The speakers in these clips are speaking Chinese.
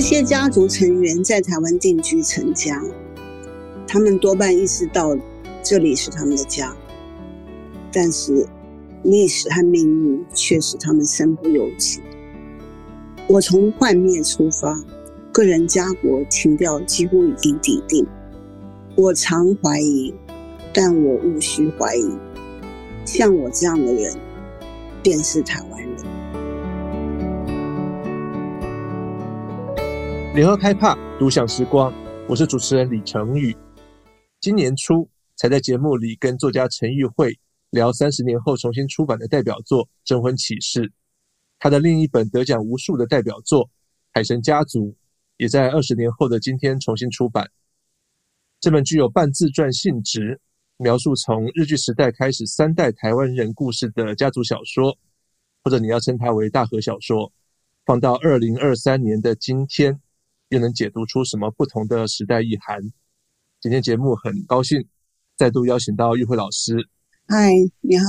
这些家族成员在台湾定居成家，他们多半意识到这里是他们的家，但是历史和命运却使他们身不由己。我从幻灭出发，个人家国情调几乎已经底定。我常怀疑，但我无需怀疑，像我这样的人，便是台湾人。联合开帕独享时光，我是主持人李成宇。今年初才在节目里跟作家陈玉慧聊三十年后重新出版的代表作《征婚启事》，他的另一本得奖无数的代表作《海神家族》也在二十年后的今天重新出版。这本具有半自传性质，描述从日据时代开始三代台湾人故事的家族小说，或者你要称它为大河小说，放到二零二三年的今天。又能解读出什么不同的时代意涵？今天节目很高兴再度邀请到玉慧老师。嗨，你好，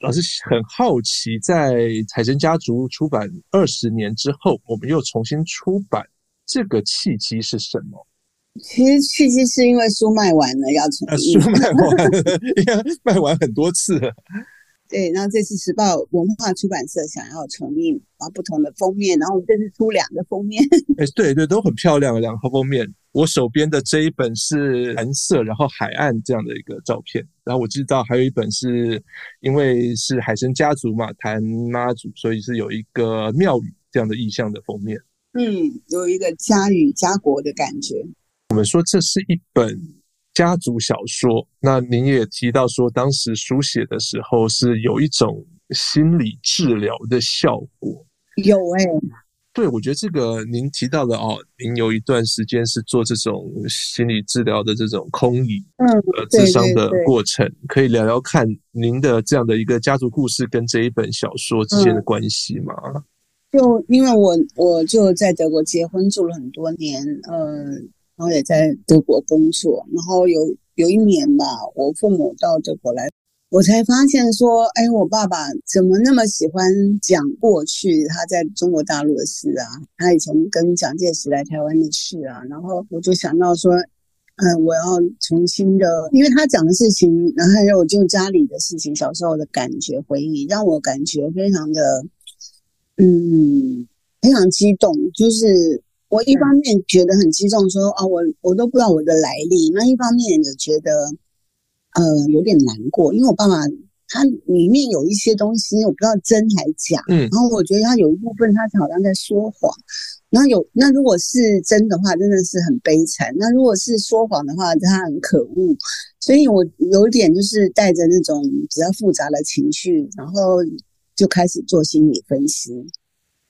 老师很好奇，在《海神家族》出版二十年之后，我们又重新出版，这个契机是什么？其实契机是因为书卖完了要重印，书卖完了，应该卖完很多次了。对，然后这次时报文化出版社想要重印，然后不同的封面，然后我们这次出两个封面。哎，对对，都很漂亮，两个封面。我手边的这一本是蓝色，然后海岸这样的一个照片。然后我知道还有一本是因为是海神家族嘛，谈妈祖，所以是有一个庙宇这样的意象的封面。嗯，有一个家与家国的感觉。我们说这是一本。家族小说，那您也提到说，当时书写的时候是有一种心理治疗的效果。有哎、欸，对，我觉得这个您提到的哦，您有一段时间是做这种心理治疗的这种空椅嗯呃智商的过程，可以聊聊看您的这样的一个家族故事跟这一本小说之间的关系吗？嗯、就因为我我就在德国结婚住了很多年，嗯、呃。然后也在德国工作，然后有有一年吧，我父母到德国来，我才发现说，哎，我爸爸怎么那么喜欢讲过去他在中国大陆的事啊？他以前跟蒋介石来台湾的事啊？然后我就想到说，嗯，我要重新的，因为他讲的事情，然后还有就家里的事情，小时候的感觉回忆，让我感觉非常的，嗯，非常激动，就是。我一方面觉得很激动，说啊，我我都不知道我的来历。那一方面也觉得，呃，有点难过，因为我爸爸他里面有一些东西，我不知道真还假。嗯，然后我觉得他有一部分他好像在说谎。然后有那如果是真的话，真的是很悲惨；那如果是说谎的话，他很可恶。所以我有点就是带着那种比较复杂的情绪，然后就开始做心理分析。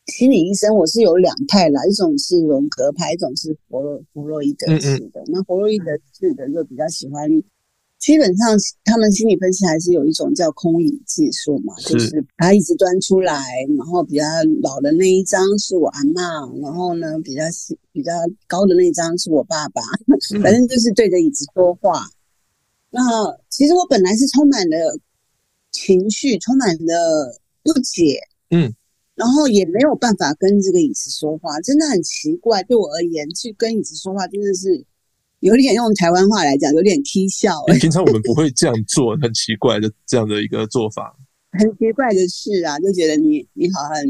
心理医生，我是有两派啦，一种是荣格派，一种是弗洛弗洛伊德式的。嗯嗯，那弗洛伊德式的就比较喜欢，基本上他们心理分析还是有一种叫空椅技术嘛，是就是把椅子端出来，然后比较老的那一张是我阿嬷，然后呢比较比较高的那一张是我爸爸，反正就是对着椅子说话。嗯、那其实我本来是充满了情绪，充满了不解，嗯。然后也没有办法跟这个椅子说话，真的很奇怪。对我而言，去跟椅子说话真的是有点用台湾话来讲，有点蹊跷。平常我们不会这样做，很奇怪的这样的一个做法。很奇怪的事啊，就觉得你你好像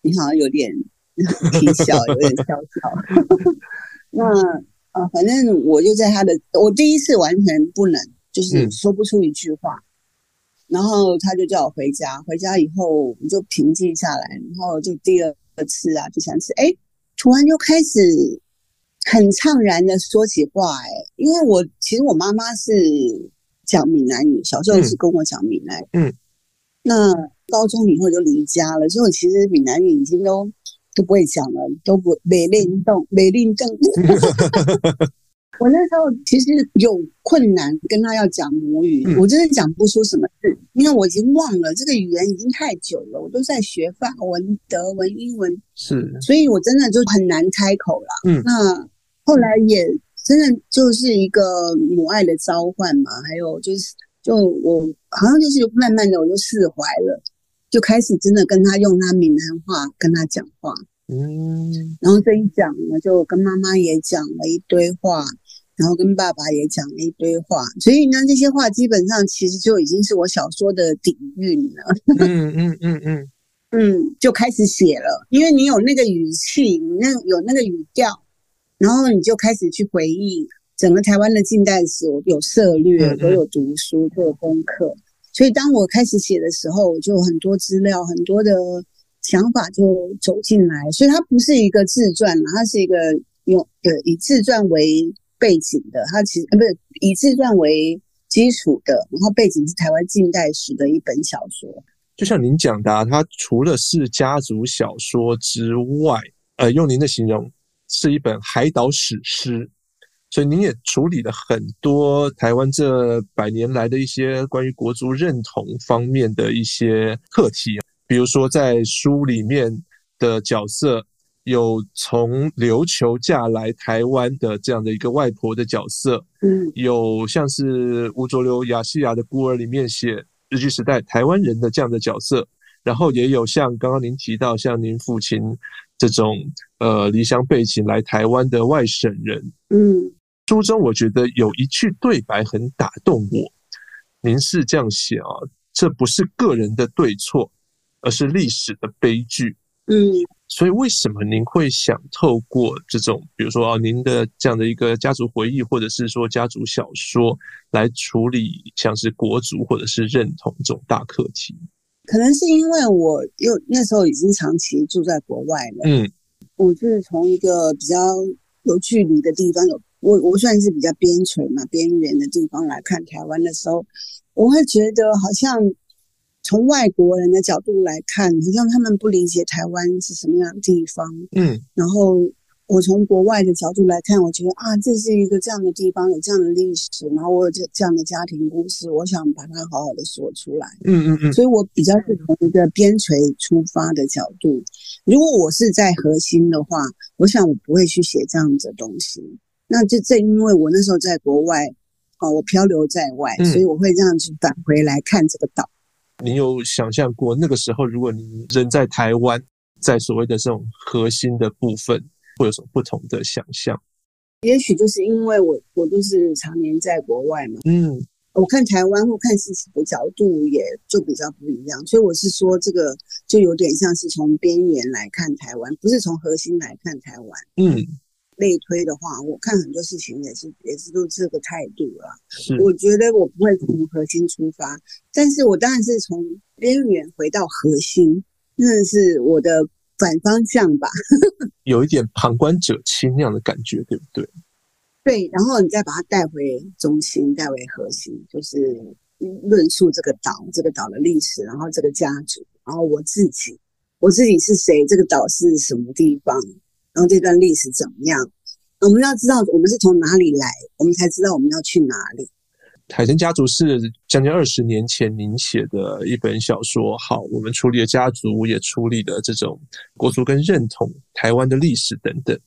你好像有点 蹊跷，有点笑笑。那啊，反正我就在他的，我第一次完全不能，就是说不出一句话。嗯然后他就叫我回家，回家以后我就平静下来，然后就第二次啊，第三次，哎，突然就开始很怅然的说起话，哎，因为我其实我妈妈是讲闽南语，小时候是跟我讲闽南语，嗯，那高中以后就离家了，所以我其实闽南语已经都都不会讲了，都不没练动，没练动。我那时候其实有困难跟他要讲母语，嗯、我真的讲不出什么字，因为我已经忘了这个语言已经太久了，我都在学法文、德文、英文，是，所以我真的就很难开口了。嗯，那后来也真的就是一个母爱的召唤嘛，还有就是，就我好像就是慢慢的我就释怀了，就开始真的跟他用他闽南话跟他讲话。嗯，然后这一讲呢，就跟妈妈也讲了一堆话，然后跟爸爸也讲了一堆话，所以呢，这些话基本上其实就已经是我小说的底蕴了。嗯嗯嗯嗯。嗯，就开始写了，因为你有那个语气，你那有那个语调，然后你就开始去回忆整个台湾的近代史，我有涉略，我有读书，都有功课，所以当我开始写的时候，我就有很多资料，很多的。想法就走进来，所以它不是一个自传，它是一个用呃以自传为背景的，它其实呃不是以自传为基础的，然后背景是台湾近代史的一本小说。就像您讲的啊，它除了是家族小说之外，呃，用您的形容是一本海岛史诗，所以您也处理了很多台湾这百年来的一些关于国族认同方面的一些课题。比如说，在书里面的角色有从琉球嫁来台湾的这样的一个外婆的角色，嗯，有像是吴浊流《亚细亚的孤儿》里面写日据时代台湾人的这样的角色，然后也有像刚刚您提到像您父亲这种呃离乡背景来台湾的外省人，嗯，书中我觉得有一句对白很打动我，您是这样写啊，这不是个人的对错。而是历史的悲剧，嗯，所以为什么您会想透过这种，比如说啊，您的这样的一个家族回忆，或者是说家族小说，来处理像是国族或者是认同这种大课题？可能是因为我又那时候已经长期住在国外了，嗯，我就是从一个比较有距离的地方，有我我算是比较边陲嘛，边缘的地方来看台湾的时候，我会觉得好像。从外国人的角度来看，好像他们不理解台湾是什么样的地方。嗯，然后我从国外的角度来看，我觉得啊，这是一个这样的地方，有这样的历史，然后我有这这样的家庭故事，我想把它好好的说出来。嗯嗯嗯。所以我比较是从一个边陲出发的角度。如果我是在核心的话，我想我不会去写这样子的东西。那就正因为我那时候在国外，哦，我漂流在外，所以我会这样子返回来看这个岛。你有想象过那个时候，如果你人在台湾，在所谓的这种核心的部分，会有什么不同的想象？也许就是因为我我就是常年在国外嘛，嗯，我看台湾或看事情的角度也就比较不一样，所以我是说这个就有点像是从边缘来看台湾，不是从核心来看台湾，嗯。类推的话，我看很多事情也是也是都这个态度了。是，我觉得我不会从核心出发，但是我当然是从边缘回到核心，那是我的反方向吧。有一点旁观者清那样的感觉，对不对？对，然后你再把它带回中心，带回核心，就是论述这个岛，这个岛的历史，然后这个家族，然后我自己，我自己是谁？这个岛是什么地方？然后这段历史怎么样？我们要知道我们是从哪里来，我们才知道我们要去哪里。海神家族是将近二十年前您写的一本小说。好，我们处理了家族，也处理了这种国族跟认同、台湾的历史等等。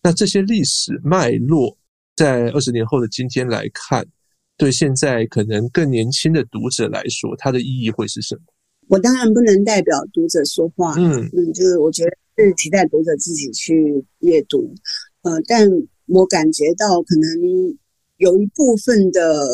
那这些历史脉络，在二十年后的今天来看，对现在可能更年轻的读者来说，它的意义会是什么？我当然不能代表读者说话。嗯嗯，就是我觉得。是期待读者自己去阅读，呃，但我感觉到可能有一部分的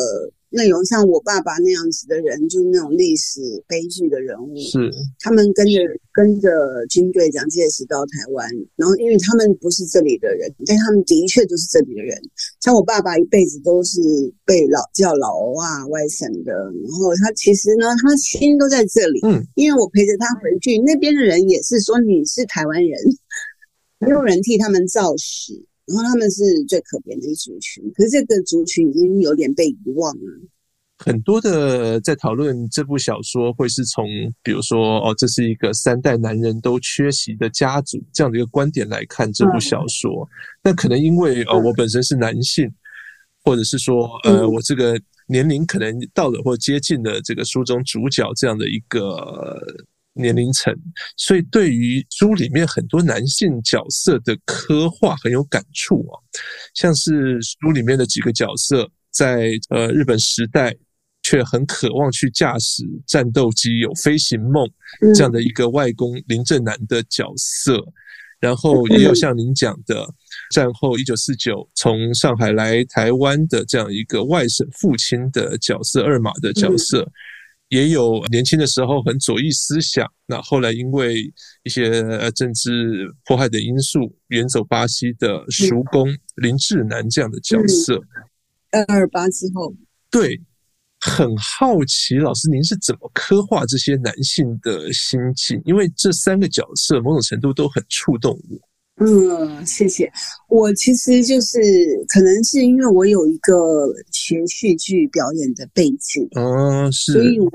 内容，像我爸爸那样子的人，就是那种历史悲剧的人物，是他们跟着跟着军队蒋介石到台湾，然后因为他们不是这里的人，但他们的确就是这里的人。像我爸爸一辈子都是被老叫老欧啊外省的，然后他其实呢，他心都在这里。嗯，因为我陪着他回去，那边的人也是说你是台湾人，没有人替他们造史，然后他们是最可怜的一族群。可是这个族群已经有点被遗忘了。很多的在讨论这部小说，会是从比如说哦，这是一个三代男人都缺席的家族这样的一个观点来看这部小说。那、嗯、可能因为呃，我本身是男性，或者是说呃，我这个年龄可能到了或接近了这个书中主角这样的一个年龄层，所以对于书里面很多男性角色的刻画很有感触啊。像是书里面的几个角色，在呃日本时代。却很渴望去驾驶战斗机，有飞行梦这样的一个外公林正男的角色，然后也有像您讲的，战后一九四九从上海来台湾的这样一个外省父亲的角色，二马的角色，也有年轻的时候很左翼思想，那后来因为一些政治迫害的因素远走巴西的叔公林志南这样的角色。二二八之后，对。很好奇，老师您是怎么刻画这些男性的心境？因为这三个角色某种程度都很触动我。嗯，谢谢。我其实就是可能是因为我有一个学戏剧表演的背景，哦，是，所以我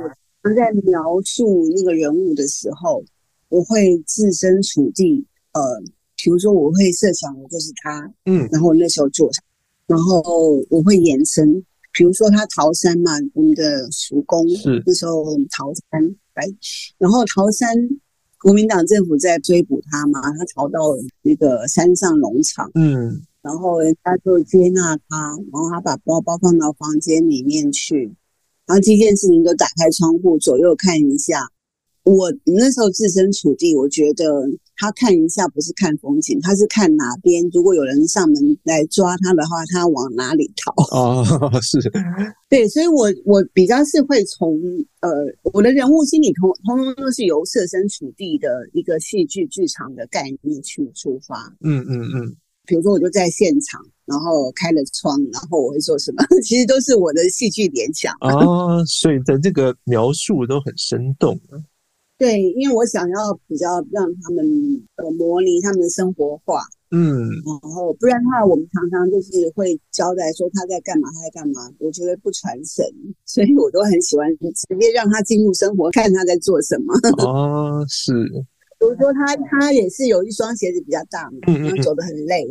在描述那个人物的时候，我会置身处地。呃，比如说我会设想我就是他，嗯，然后那时候做，然后我会延伸。比如说他逃山嘛，我们的叔公是那时候逃山来，然后逃山国民党政府在追捕他嘛，他逃到那个山上农场，嗯，然后人家就接纳他，然后他把包包放到房间里面去，然后第一件事情就打开窗户左右看一下。我那时候置身处地，我觉得他看一下不是看风景，他是看哪边。如果有人上门来抓他的话，他往哪里逃？哦，是，对，所以我我比较是会从呃，我的人物心理通通通都是由设身处地的一个戏剧剧场的概念去出发。嗯嗯嗯，比如说我就在现场，然后开了窗，然后我会做什么？其实都是我的戏剧联想。哦，所以的这个描述都很生动。对，因为我想要比较让他们呃模拟他们的生活化，嗯，然后不然的话，我们常常就是会交代说他在干嘛，他在干嘛。我觉得不传神，所以我都很喜欢直接让他进入生活，看他在做什么。哦，是。比如说他他也是有一双鞋子比较大嘛，然后走得很累，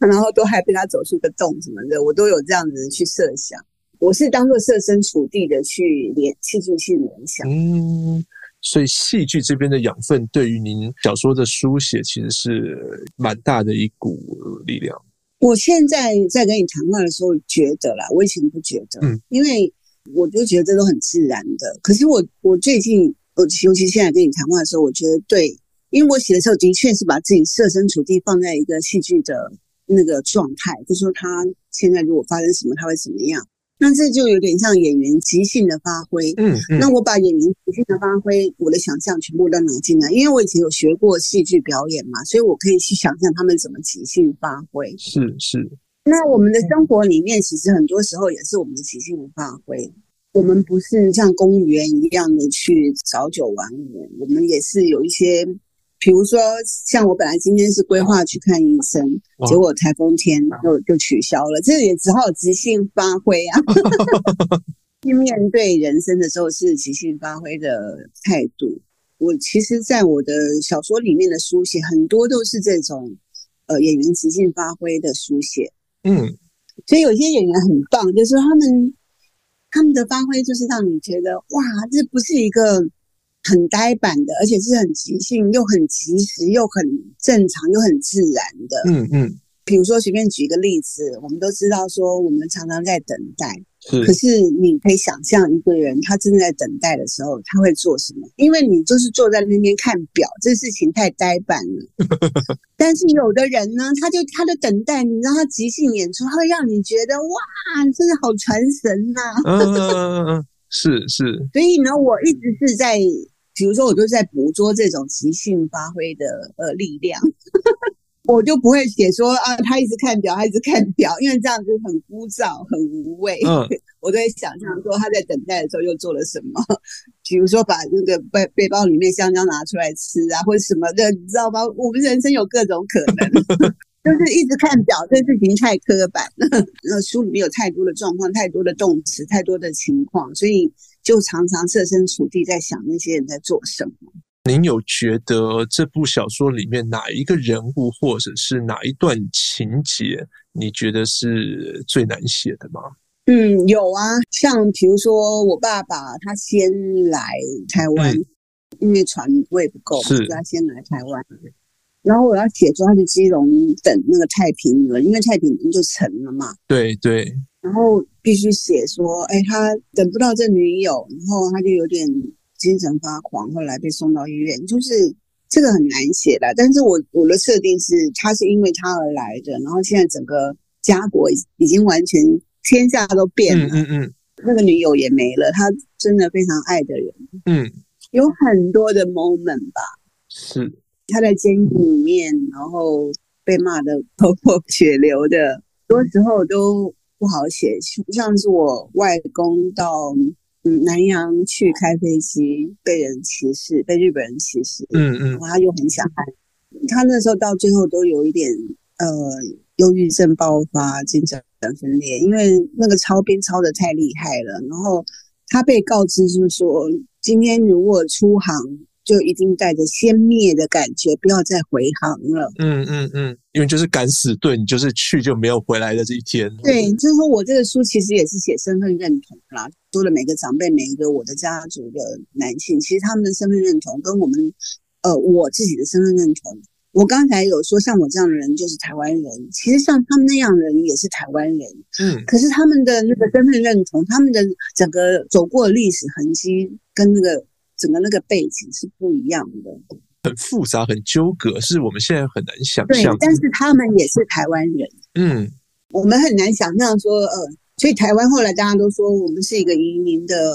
嗯、然后都还被他走出个洞什么的，我都有这样子去设想。我是当做设身处地的去联戏剧性联想。嗯。所以戏剧这边的养分，对于您小说的书写，其实是蛮大的一股力量。我现在在跟你谈话的时候觉得啦，我以前不觉得，嗯，因为我就觉得这都很自然的。可是我我最近，我尤其现在跟你谈话的时候，我觉得对，因为我写的时候的确是把自己设身处地放在一个戏剧的那个状态，就说他现在如果发生什么，他会怎么样。那这就有点像演员即兴的发挥，嗯，嗯，那我把演员即兴的发挥，我的想象全部都拿进来，因为我以前有学过戏剧表演嘛，所以我可以去想象他们怎么即兴发挥。是是。那我们的生活里面，其实很多时候也是我们的即兴的发挥。我们不是像公务员一样的去早九晚五，我们也是有一些。比如说，像我本来今天是规划去看医生，结果台风天就就取消了，这也只好即兴发挥啊。去 面对人生的时候是即兴发挥的态度。我其实，在我的小说里面的书写，很多都是这种呃演员即兴发挥的书写。嗯，所以有些演员很棒，就是说他们他们的发挥就是让你觉得哇，这不是一个。很呆板的，而且是很即兴，又很及时，又很正常，又很自然的。嗯嗯。比如说，随便举一个例子，我们都知道说，我们常常在等待。是。可是你可以想象一个人，他正在等待的时候，他会做什么？因为你就是坐在那边看表，这事情太呆板了。但是有的人呢，他就他的等待，你知道他即兴演出，他会让你觉得哇，真的好传神呐、啊。嗯嗯嗯嗯，是是。所以呢，我一直是在。比如说，我就在捕捉这种即兴发挥的呃力量，我就不会写说啊，他一直看表，他一直看表，因为这样子很枯燥、很无味。嗯，我都会想象说他在等待的时候又做了什么，比如说把那个背背包里面香蕉拿出来吃啊，或者什么的，你知道吗？我们人生有各种可能，就是一直看表，这事情太刻板了。那书里面有太多的状况，太多的动词，太多的情况，所以。就常常设身处地在想那些人在做什么。您有觉得这部小说里面哪一个人物，或者是哪一段情节，你觉得是最难写的吗？嗯，有啊，像比如说我爸爸他先来台湾，嗯、因为船位不够，所以他先来台湾。然后我要写说他去基隆等那个太平轮，因为太平轮就沉了嘛。对对。然后必须写说，哎，他等不到这女友，然后他就有点精神发狂，后来被送到医院。就是这个很难写的。但是我我的设定是，他是因为他而来的，然后现在整个家国已经完全天下都变了，嗯嗯，嗯，那个女友也没了，他真的非常爱的人，嗯，有很多的 moment 吧，是他在监狱里面，然后被骂的头破血流的，多时候都不好写，像是我外公到。嗯，南洋去开飞机，被人歧视，被日本人歧视。嗯嗯，然后他又很想爱，他那时候到最后都有一点呃，忧郁症爆发，精神分裂，因为那个操兵操的太厉害了。然后他被告知就是说，今天如果出航。就一定带着先灭的感觉，不要再回航了。嗯嗯嗯，因为就是敢死队，你就是去就没有回来的这一天。对，就是说我这个书其实也是写身份认同啦，说了每个长辈，每一个我的家族的男性，其实他们的身份认同跟我们，呃，我自己的身份认同。我刚才有说，像我这样的人就是台湾人，其实像他们那样的人也是台湾人。嗯，可是他们的那个身份认同，他们的整个走过的历史痕迹跟那个。整个那个背景是不一样的，很复杂，很纠葛，是我们现在很难想象。对，但是他们也是台湾人。嗯，我们很难想象说，呃，所以台湾后来大家都说我们是一个移民的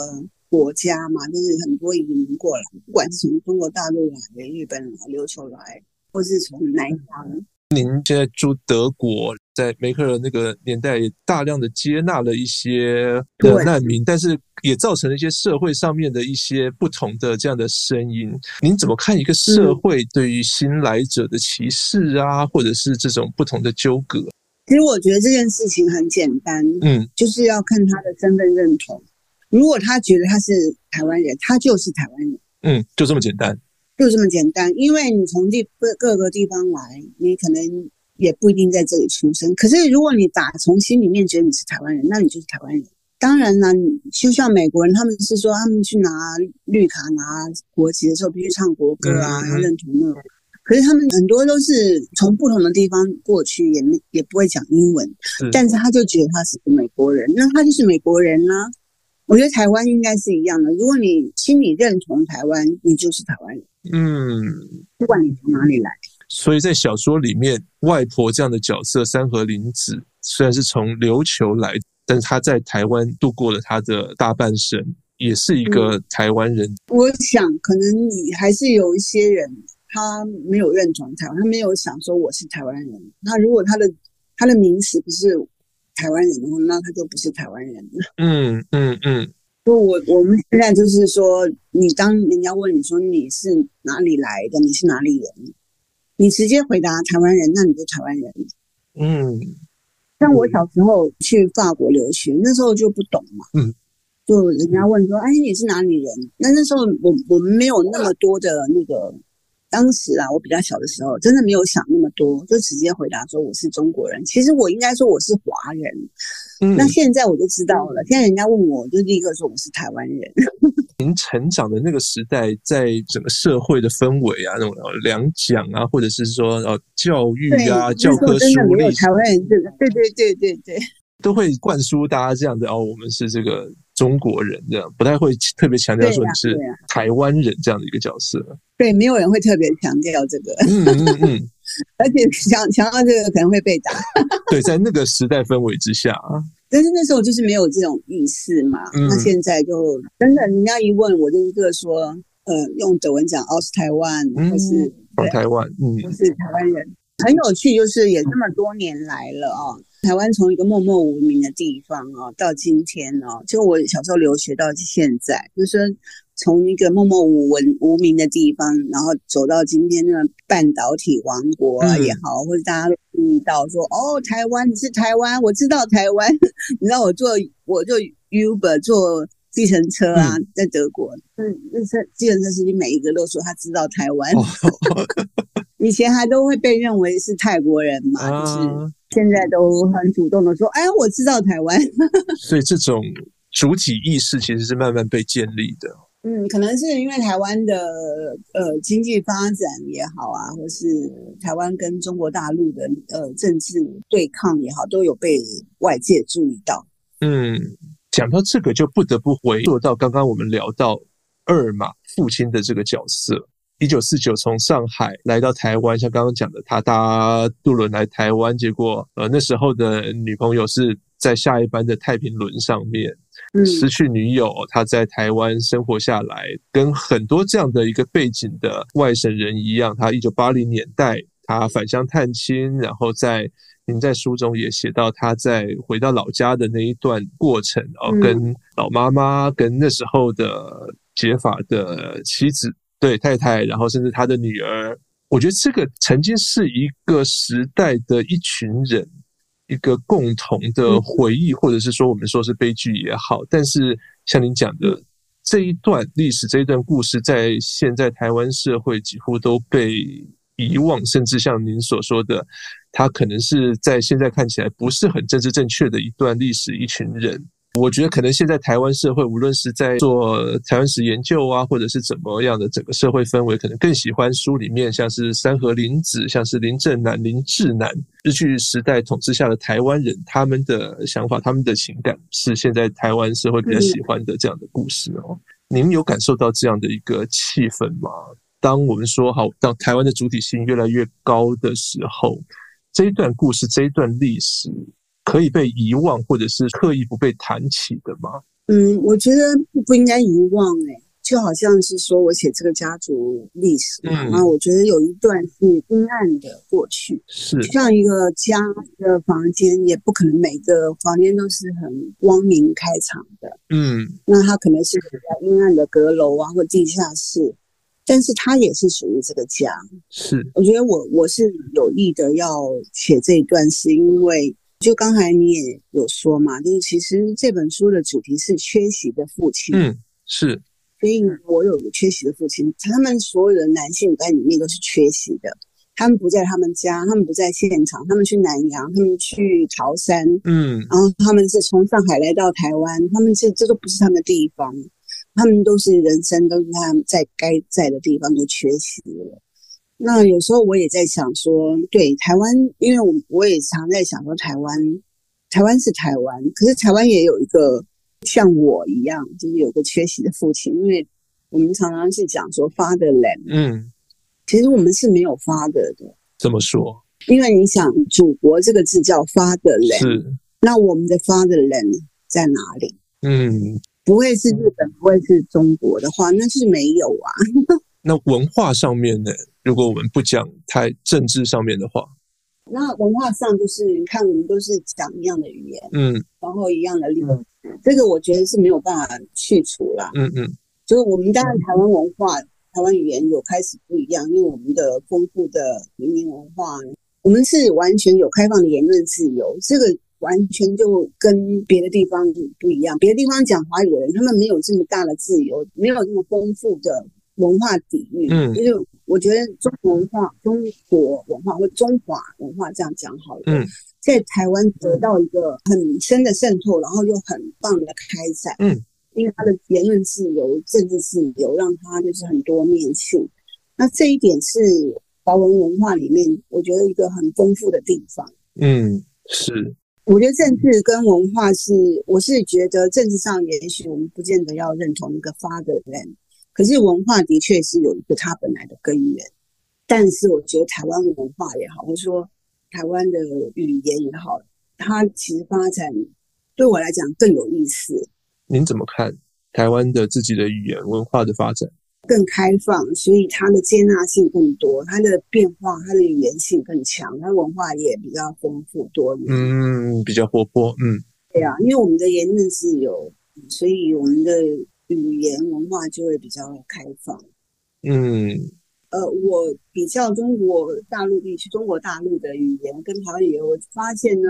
国家嘛，就是很多移民过来，不管是从中国大陆来的、日本来、琉球来，或是从南洋。您现在住德国，在梅克尔那个年代，也大量的接纳了一些的难民，但是也造成了一些社会上面的一些不同的这样的声音。您怎么看一个社会对于新来者的歧视啊，或者是这种不同的纠葛？其实我觉得这件事情很简单，嗯，就是要看他的身份认同。如果他觉得他是台湾人，他就是台湾人，嗯，就这么简单。就这么简单，因为你从地各各个地方来，你可能也不一定在这里出生。可是如果你打从心里面觉得你是台湾人，那你就是台湾人。当然了，就像美国人，他们是说他们去拿绿卡、拿国籍的时候必须唱国歌啊，要认同那个。可是他们很多都是从不同的地方过去，也没也不会讲英文，但是他就觉得他是个美国人，那他就是美国人呢、啊。我觉得台湾应该是一样的，如果你心里认同台湾，你就是台湾人。嗯，不管你从哪里来，所以在小说里面，外婆这样的角色三河林子虽然是从琉球来，但是她在台湾度过了她的大半生，也是一个台湾人。嗯，我想，可能你还是有一些人，他没有认同台湾，他没有想说我是台湾人。那如果他的他的名词不是台湾人的话，那他就不是台湾人了。嗯嗯嗯。就我我们现在就是说，你当人家问你说你是哪里来的，你是哪里人，你直接回答台湾人，那你就台湾人。嗯，像我小时候去法国留学，那时候就不懂嘛。嗯，就人家问说，哎，你是哪里人？那那时候我我们没有那么多的那个。当时啊，我比较小的时候，真的没有想那么多，就直接回答说我是中国人。其实我应该说我是华人。嗯，那现在我就知道了。现在人家问我，我就立刻说我是台湾人。您成长的那个时代，在整个社会的氛围啊，那种两蒋啊，或者是说呃教育啊，教科书真的没有台湾人这个，对对对对对，都会灌输大家这样子哦，我们是这个中国人这样，不太会特别强调说你是台湾人这样的一个角色。对，没有人会特别强调这个，嗯嗯嗯，而且强强调这个可能会被打。对，在那个时代氛围之下啊，但是那时候就是没有这种意识嘛。嗯、那现在就真的，人家一问我就一个说，呃，用德文讲奥斯台湾，或是台湾，嗯，不是台湾人，很有趣，就是也这么多年来了啊、哦。台湾从一个默默无名的地方哦，到今天哦，就我小时候留学到现在，就是说。从一个默默无闻、无名的地方，然后走到今天的半导体王国也好，嗯、或者大家都注意到说：“哦，台湾，你是台湾，我知道台湾。”你知道我做我坐 Uber 坐计程车啊，嗯、在德国，嗯，那车计程车司机每一个都说他知道台湾。哦、以前还都会被认为是泰国人嘛，啊、就是现在都很主动的说：“哎，我知道台湾。”所以这种主体意识其实是慢慢被建立的。嗯，可能是因为台湾的呃经济发展也好啊，或是台湾跟中国大陆的呃政治对抗也好，都有被外界注意到。嗯，讲到这个，就不得不回溯到刚刚我们聊到二马父亲的这个角色，一九四九从上海来到台湾，像刚刚讲的，他搭渡轮来台湾，结果呃那时候的女朋友是在下一班的太平轮上面，失去女友，他在台湾生活下来，跟很多这样的一个背景的外省人一样，他一九八零年代他返乡探亲，然后在您在书中也写到他在回到老家的那一段过程，然后跟老妈妈，跟那时候的结发的妻子。对太太，然后甚至他的女儿，我觉得这个曾经是一个时代的一群人一个共同的回忆，或者是说我们说是悲剧也好。但是像您讲的这一段历史，这一段故事，在现在台湾社会几乎都被遗忘，甚至像您所说的，他可能是在现在看起来不是很政治正确的一段历史，一群人。我觉得可能现在台湾社会，无论是在做台湾史研究啊，或者是怎么样的整个社会氛围，可能更喜欢书里面像是三河林子，像是林正南、林志南，日据时代统治下的台湾人，他们的想法、他们的情感，是现在台湾社会比较喜欢的这样的故事哦。您有感受到这样的一个气氛吗？当我们说好，当台湾的主体性越来越高的时候，这一段故事，这一段历史。可以被遗忘，或者是刻意不被谈起的吗？嗯，我觉得不应该遗忘诶、欸，就好像是说我写这个家族历史嘛，那、嗯、我觉得有一段是阴暗的过去，是像一个家的房间，也不可能每个房间都是很光明开场的，嗯，那它可能是比较阴暗的阁楼啊，或地下室，但是它也是属于这个家。是，我觉得我我是有意的要写这一段，是因为。就刚才你也有说嘛，就是其实这本书的主题是缺席的父亲。嗯，是。所以我有个缺席的父亲，他们所有的男性在里面都是缺席的。他们不在他们家，他们不在现场，他们去南洋，他们去潮汕。嗯，然后他们是从上海来到台湾，他们是这都不是他们的地方，他们都是人生都是他们在该在的地方就缺席了。那有时候我也在想说，对台湾，因为我我也常在想说，台湾，台湾是台湾，可是台湾也有一个像我一样，就是有个缺席的父亲，因为我们常常是讲说 fatherland，嗯，其实我们是没有 father 的。怎么说？因为你想，祖国这个字叫 fatherland，是，那我们的 fatherland 在哪里？嗯，不会是日本，不会是中国的话，那是没有啊。那文化上面呢？如果我们不讲太政治上面的话，那文化上就是你看，我们都是讲一样的语言，嗯，然后一样的历史，嗯，这个我觉得是没有办法去除啦。嗯嗯，就是我们当然台湾文化、台湾语言有开始不一样，因为我们的丰富的移民文化，我们是完全有开放的言论自由，这个完全就跟别的地方不一样。别的地方讲华语的人，他们没有这么大的自由，没有这么丰富的。文化底蕴，嗯，就是我觉得中国文化、中国文化或中华文化这样讲好了，嗯，在台湾得到一个很深的渗透，然后又很棒的开展，嗯，因为他的言论自由、政治自由，让他就是很多面性。那这一点是华文文化里面，我觉得一个很丰富的地方。嗯，是。我觉得政治跟文化是，我是觉得政治上也许我们不见得要认同一个 fatherland。可是文化的确是有一个它本来的根源，但是我觉得台湾文化也好，或者说台湾的语言也好，它其实发展对我来讲更有意思。您怎么看台湾的自己的语言文化的发展？更开放，所以它的接纳性更多，它的变化，它的语言性更强，它文化也比较丰富多元。嗯，比较活泼。嗯，对啊，因为我们的言论自由，所以我们的。语言文化就会比较开放。嗯，呃，我比较中国大陆地区，中国大陆的语言跟台湾语言，我发现呢，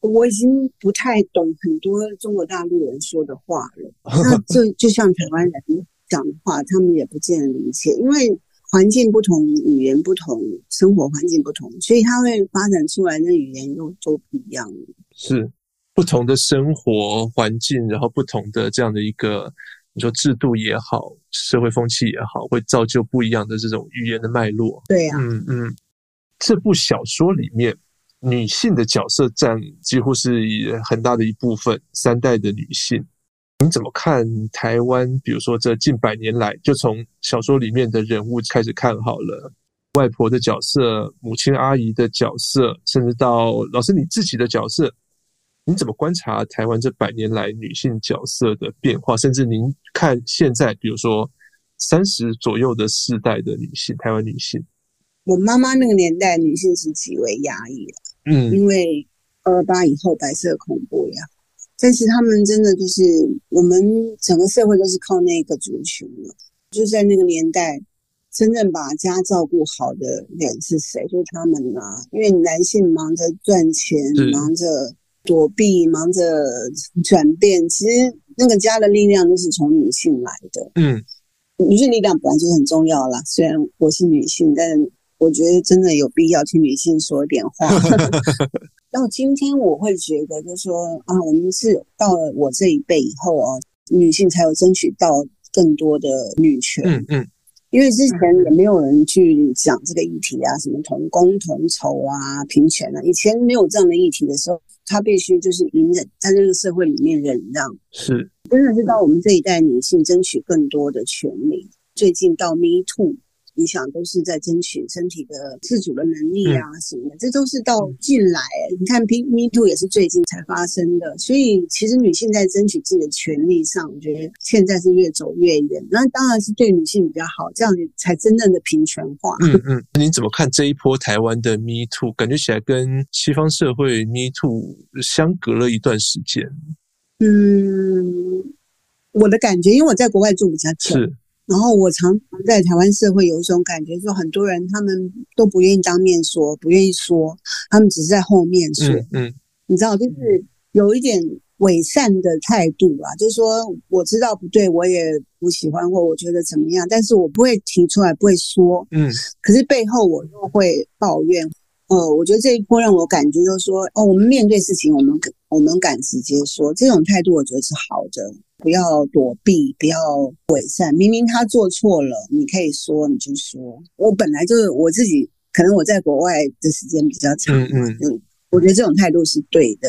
我已经不太懂很多中国大陆人说的话了。那就就像台湾人讲的话，他们也不见得理解，因为环境不同，语言不同，生活环境不同，所以他会发展出来的语言又都不一样。是不同的生活环境，然后不同的这样的一个。你说制度也好，社会风气也好，会造就不一样的这种语言的脉络。对呀、啊，嗯嗯。这部小说里面，女性的角色占几乎是很大的一部分，三代的女性。你怎么看台湾？比如说这近百年来，就从小说里面的人物开始看好了，外婆的角色、母亲阿姨的角色，甚至到老师你自己的角色，你怎么观察台湾这百年来女性角色的变化？甚至您看现在，比如说三十左右的世代的女性，台湾女性，我妈妈那个年代女性是极为压抑的，嗯，因为二二八以后白色恐怖呀。但是他们真的就是我们整个社会都是靠那个族群了，就在那个年代，真正把家照顾好的人是谁？就是他们啊！因为男性忙着赚钱，忙着躲避，忙着转变，其实那个家的力量都是从女性来的。嗯，女性力量本来就很重要啦。虽然我是女性，但我觉得真的有必要听女性说一点话。到今天，我会觉得，就是说啊，我们是到了我这一辈以后啊，女性才有争取到更多的女权。嗯嗯，因为之前也没有人去讲这个议题啊，什么同工同酬啊、平权啊，以前没有这样的议题的时候，他必须就是隐忍，在这个社会里面忍让。是，真的是到我们这一代女性争取更多的权利。最近到 Me Too。你想都是在争取身体的自主的能力啊什么的，嗯、这都是到近来。你看，Me Too 也是最近才发生的，所以其实女性在争取自己的权利上，我觉得现在是越走越远。那当然是对女性比较好，这样才真正的平权化。嗯嗯，你怎么看这一波台湾的 Me Too？感觉起来跟西方社会 Me Too 相隔了一段时间。嗯，我的感觉，因为我在国外住比较久。是。然后我常常在台湾社会有一种感觉，说很多人他们都不愿意当面说，不愿意说，他们只是在后面说。嗯，嗯你知道，就是有一点伪善的态度啊，就是说我知道不对，我也不喜欢或我觉得怎么样，但是我不会提出来，不会说。嗯，可是背后我又会抱怨。呃，我觉得这一波让我感觉就是说，哦，我们面对事情，我们我们敢直接说，这种态度我觉得是好的。不要躲避，不要伪善。明明他做错了，你可以说，你就说。我本来就是我自己，可能我在国外的时间比较长，嗯嗯，我觉得这种态度是对的。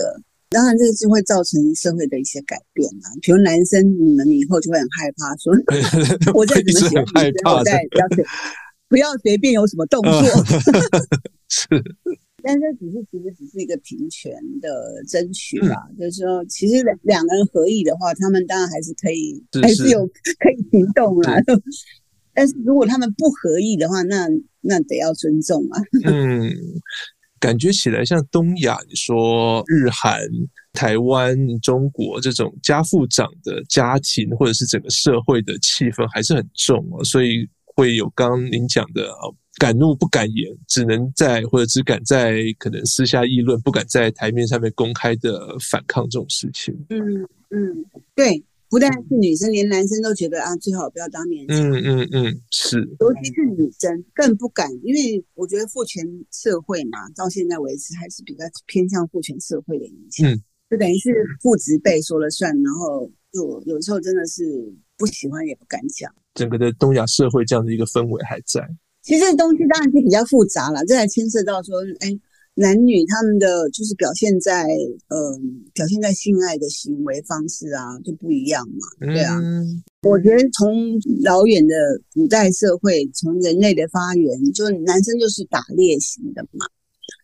当然，这个是会造成社会的一些改变啊。比如男生，你们以后就会很害怕，说我在怎么写，我在不要随不要随便有什么动作。是。但这只是其实只是一个平权的争取吧，嗯、就是说，其实两两个人合意的话，他们当然还是可以，是是还是有可以行动啦。但是如果他们不合意的话，那那得要尊重啊。嗯，感觉起来像东亚，你说日韩、台湾、中国这种家父长的家庭，或者是整个社会的气氛还是很重哦，所以会有刚刚您讲的敢怒不敢言，只能在或者只敢在可能私下议论，不敢在台面上面公开的反抗这种事情。嗯嗯，对，不但是女生，连男生都觉得啊，最好不要当面讲。嗯嗯嗯，是，尤其是女生更不敢，因为我觉得父权社会嘛，到现在为止还是比较偏向父权社会的影响。嗯，就等于是父职辈说了算，然后就有时候真的是不喜欢也不敢讲。整个的东亚社会这样的一个氛围还在。其实这东西当然是比较复杂了，这还牵涉到说，哎，男女他们的就是表现在，呃，表现在性爱的行为方式啊，就不一样嘛，对啊。嗯、我觉得从老远的古代社会，从人类的发源，就男生就是打猎型的嘛，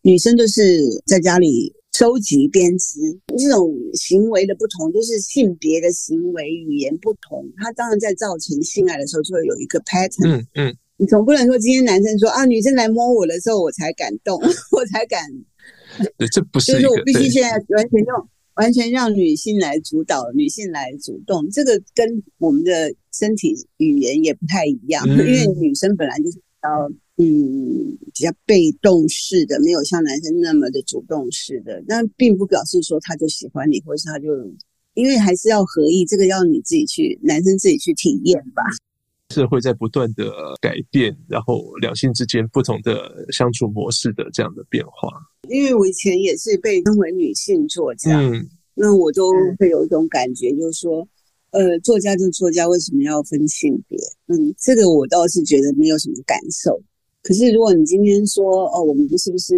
女生就是在家里收集编织。这种行为的不同，就是性别的行为语言不同，它当然在造成性爱的时候，就会有一个 pattern。嗯嗯。你总不能说今天男生说啊，女生来摸我的时候我才敢动，我才敢。对，这不是。就是我必须现在完全用完全让女性来主导，女性来主动，这个跟我们的身体语言也不太一样。嗯、因为女生本来就是比较嗯比较被动式的，没有像男生那么的主动式的。那并不表示说他就喜欢你，或是他就因为还是要合意，这个要你自己去，男生自己去体验吧。社会在不断的改变，然后两性之间不同的相处模式的这样的变化。因为我以前也是被称为女性作家，嗯，那我都会有一种感觉，就是说，呃，作家就作家，为什么要分性别？嗯，这个我倒是觉得没有什么感受。可是如果你今天说，哦，我们是不是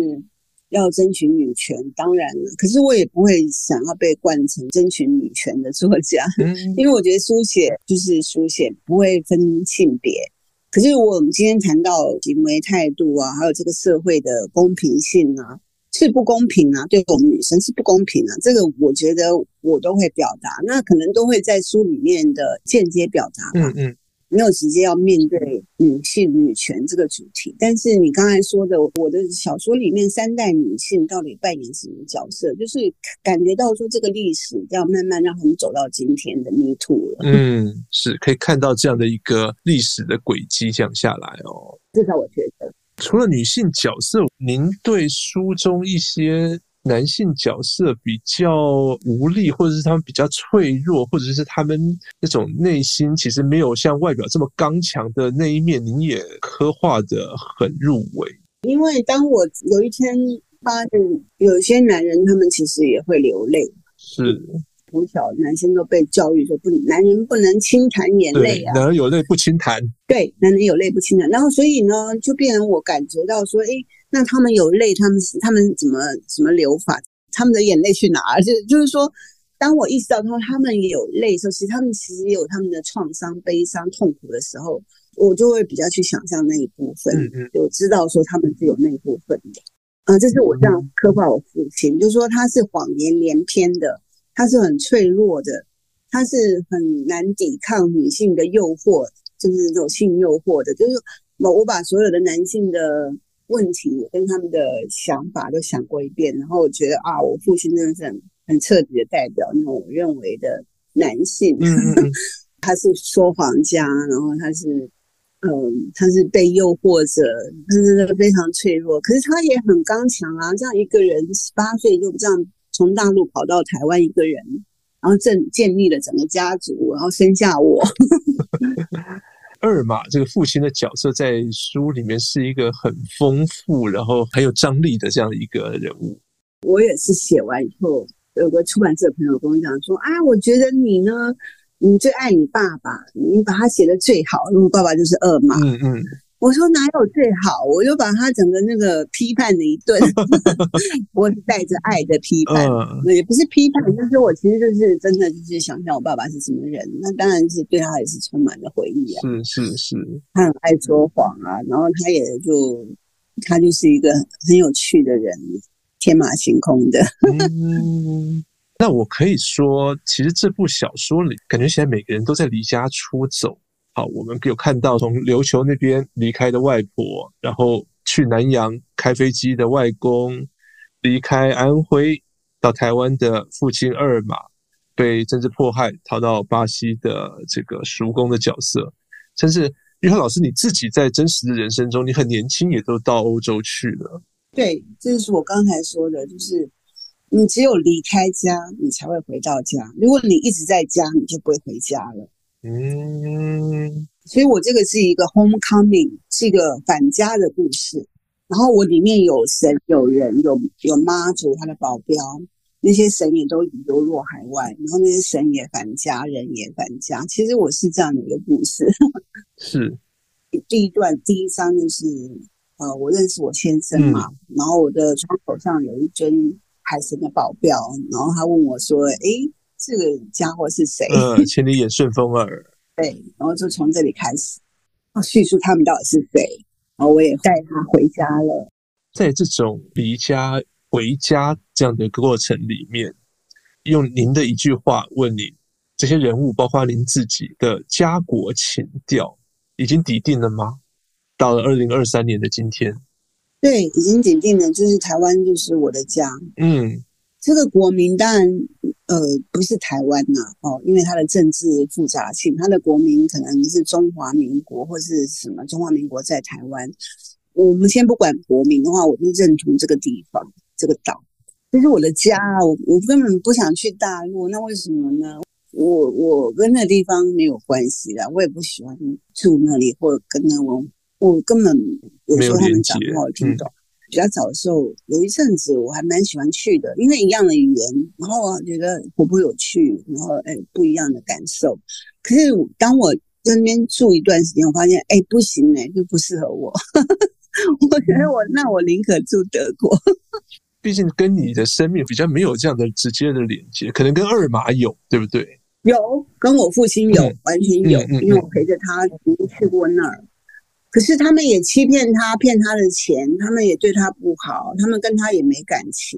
要争取女权，当然了，可是我也不会想要被冠成争取女权的作家，嗯、因为我觉得书写就是书写，不会分性别。可是我们今天谈到行为态度啊，还有这个社会的公平性啊，是不公平啊，对我们女生是不公平啊，这个我觉得我都会表达，那可能都会在书里面的间接表达吧。嗯嗯。没有直接要面对女性女权这个主题，但是你刚才说的，我的小说里面三代女性到底扮演什么角色？就是感觉到说这个历史要慢慢让他们走到今天的 Me Too 了。嗯，是可以看到这样的一个历史的轨迹这样下来哦。至少我觉得，除了女性角色，您对书中一些。男性角色比较无力，或者是他们比较脆弱，或者是他们那种内心其实没有像外表这么刚强的那一面，您也刻画的很入微。因为当我有一天发现有些男人，他们其实也会流泪。是，从小男生都被教育说不，男人不能轻弹眼泪啊，男人有泪不轻弹。对，男人有泪不轻弹。然后所以呢，就变成我感觉到说，哎。那他们有泪，他们他们怎么怎么流法？他们的眼泪去哪儿？就就是说，当我意识到他他们也有泪的时候，其实他们其实也有他们的创伤、悲伤、痛苦的时候，我就会比较去想象那一部分，就知道说他们是有那一部分的。啊，这是我这样刻画我父亲，就是说他是谎言连篇的，他是很脆弱的，他是很难抵抗女性的诱惑，就是这种性诱惑的。就是我我把所有的男性的。问题跟他们的想法都想过一遍，然后我觉得啊，我父亲真的是很很彻底的代表那种我认为的男性。嗯嗯 他是说谎家，然后他是嗯，他是被诱惑者，他是非常脆弱，可是他也很刚强啊。这样一个人十八岁就这样从大陆跑到台湾，一个人，然后正建立了整个家族，然后生下我。二马这个父亲的角色在书里面是一个很丰富，然后很有张力的这样的一个人物。我也是写完以后，有个出版社朋友跟我讲说：“啊，我觉得你呢，你最爱你爸爸，你把他写的最好，因为爸爸就是二马。”嗯嗯。我说哪有最好？我就把他整个那个批判了一顿，我是带着爱的批判，那、嗯、也不是批判，就是我其实就是真的就是想象我爸爸是什么人，那当然是对他也是充满了回忆啊。是是是，他很爱说谎啊，然后他也就他就是一个很有趣的人，天马行空的。嗯，那我可以说，其实这部小说里，感觉现在每个人都在离家出走。好，我们有看到从琉球那边离开的外婆，然后去南洋开飞机的外公，离开安徽到台湾的父亲二马，被政治迫害逃到巴西的这个叔公的角色，甚至玉华老师你自己在真实的人生中，你很年轻也都到欧洲去了。对，这就是我刚才说的，就是你只有离开家，你才会回到家。如果你一直在家，你就不会回家了。嗯，所以我这个是一个 homecoming，是一个返家的故事。然后我里面有神、有人、有有妈祖他的保镖，那些神也都流落海外，然后那些神也返家，人也返家。其实我是这样的一个故事。是，第一段第一章就是，呃，我认识我先生嘛，嗯、然后我的窗口上有一尊海神的保镖，然后他问我说：“诶。”这个家伙是谁？呃，千里眼顺风耳。对，然后就从这里开始，叙述他们到底是谁。然后我也带他回家了。在这种离家回家这样的过程里面，用您的一句话问你：这些人物，包括您自己的家国情调，已经抵定了吗？到了二零二三年的今天，对，已经抵定了，就是台湾就是我的家。嗯。这个国民当然，呃，不是台湾呐，哦，因为它的政治复杂性，它的国民可能是中华民国或是什么中华民国在台湾。我们先不管国民的话，我就认同这个地方，这个岛，这是我的家。我我根本不想去大陆，那为什么呢？我我跟那地方没有关系啦，我也不喜欢住那里，或者跟那我我根本有时候他们讲话我听不懂。比较早的时候，有一阵子我还蛮喜欢去的，因为一样的语言，然后我觉得活泼有趣，然后哎不一样的感受。可是当我在那边住一段时间，我发现哎不行哎，就不适合我。我觉得我那我宁可住德国。毕竟跟你的生命比较没有这样的直接的连接，可能跟二马有，对不对？有，跟我父亲有，嗯、完全有，嗯嗯嗯、因为我陪着他曾经去过那儿。可是他们也欺骗他，骗他的钱，他们也对他不好，他们跟他也没感情。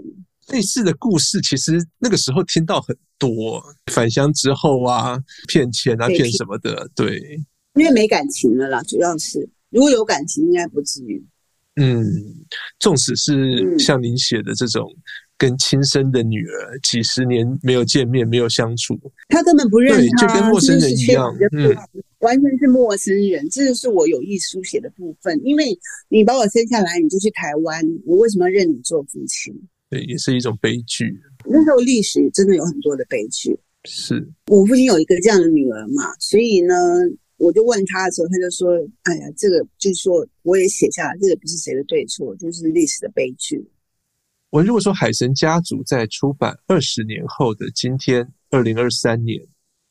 类似的故事，其实那个时候听到很多，返乡之后啊，骗钱啊，骗什么的，对，因为没感情了啦，主要是如果有感情，应该不至于。嗯，纵使是像您写的这种，跟亲生的女儿几十年没有见面、没有相处，他根本不认识，就跟陌生人一样，嗯，完全是陌生人。这就是我有意书写的部分，因为你把我生下来，你就去台湾，我为什么要认你做父亲？对，也是一种悲剧。那时候历史真的有很多的悲剧。是我父亲有一个这样的女儿嘛，所以呢。我就问他的时候，他就说：“哎呀，这个就是说，我也写下来，这个不是谁的对错，就是历史的悲剧。”我如果说《海神家族》在出版二十年后的今天，二零二三年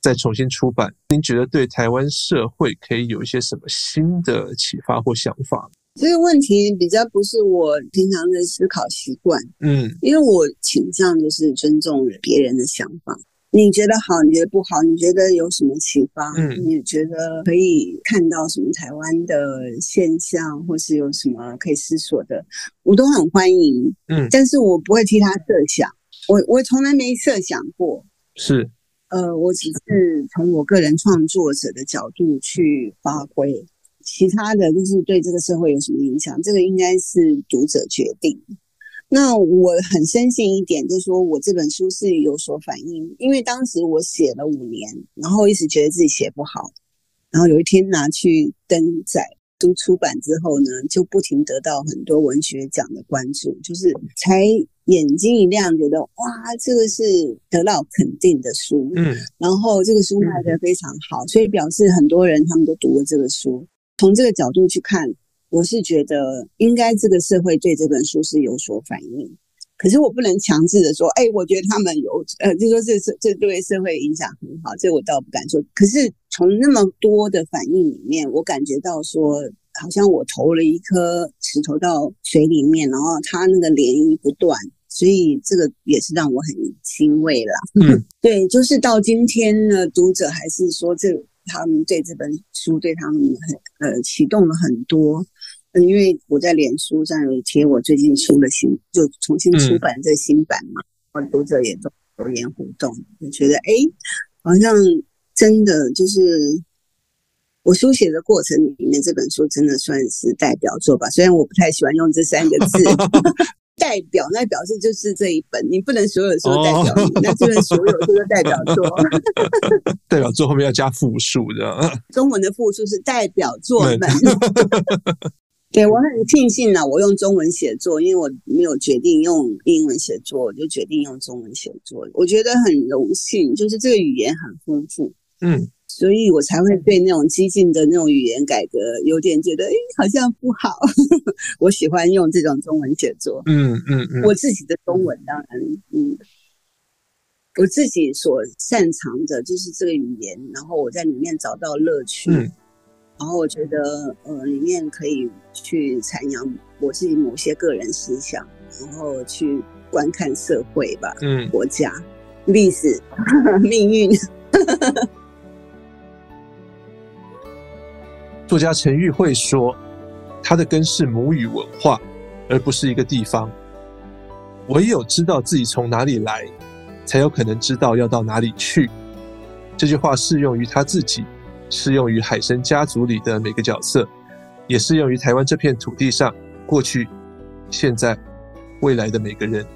再重新出版，您觉得对台湾社会可以有一些什么新的启发或想法？这个问题比较不是我平常的思考习惯，嗯，因为我倾向就是尊重别人的想法。你觉得好，你觉得不好，你觉得有什么启发？嗯，你觉得可以看到什么台湾的现象，或是有什么可以思索的，我都很欢迎。嗯，但是我不会替他设想，我我从来没设想过。是，呃，我只是从我个人创作者的角度去发挥，其他的就是对这个社会有什么影响，这个应该是读者决定。那我很深信一点，就是说我这本书是有所反应，因为当时我写了五年，然后一直觉得自己写不好，然后有一天拿去登载，都出版之后呢，就不停得到很多文学奖的关注，就是才眼睛一亮，觉得哇，这个是得到肯定的书，嗯，然后这个书卖得非常好，所以表示很多人他们都读了这个书，从这个角度去看。我是觉得应该这个社会对这本书是有所反应，可是我不能强制的说，哎，我觉得他们有，呃，就说这这这对社会影响很好，这我倒不敢说。可是从那么多的反应里面，我感觉到说，好像我投了一颗石头到水里面，然后它那个涟漪不断，所以这个也是让我很欣慰啦。嗯，对，就是到今天呢，读者还是说这。他们对这本书对他们很呃启动了很多，因为我在脸书上有贴我最近出了新，就重新出版这新版嘛，我、嗯、读者也都留言互动，就觉得哎，好像真的就是我书写的过程里面，这本书真的算是代表作吧，虽然我不太喜欢用这三个字。代表那表示就是这一本，你不能所有的书代表你，那就是所有书都代表作。代表作后面要加复数的。中文的复数是代表作们。对，我很庆幸呢，我用中文写作，因为我没有决定用英文写作，我就决定用中文写作。我觉得很荣幸，就是这个语言很丰富。嗯。所以我才会对那种激进的那种语言改革有点觉得，哎，好像不好。我喜欢用这种中文写作，嗯嗯嗯，我自己的中文当然，嗯，我自己所擅长的就是这个语言，然后我在里面找到乐趣，嗯，然后我觉得，呃，里面可以去阐扬我自己某些个人思想，然后去观看社会吧，嗯，国家、历史、命运。作家陈玉慧说：“他的根是母语文化，而不是一个地方。唯有知道自己从哪里来，才有可能知道要到哪里去。”这句话适用于他自己，适用于海生家族里的每个角色，也适用于台湾这片土地上过去、现在、未来的每个人。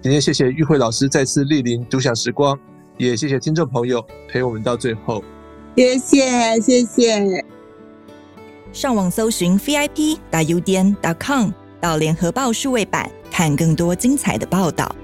今天谢谢玉慧老师再次莅临独享时光，也谢谢听众朋友陪我们到最后。谢谢，谢谢。上网搜寻 vip.udn.com，到联合报数位版看更多精彩的报道。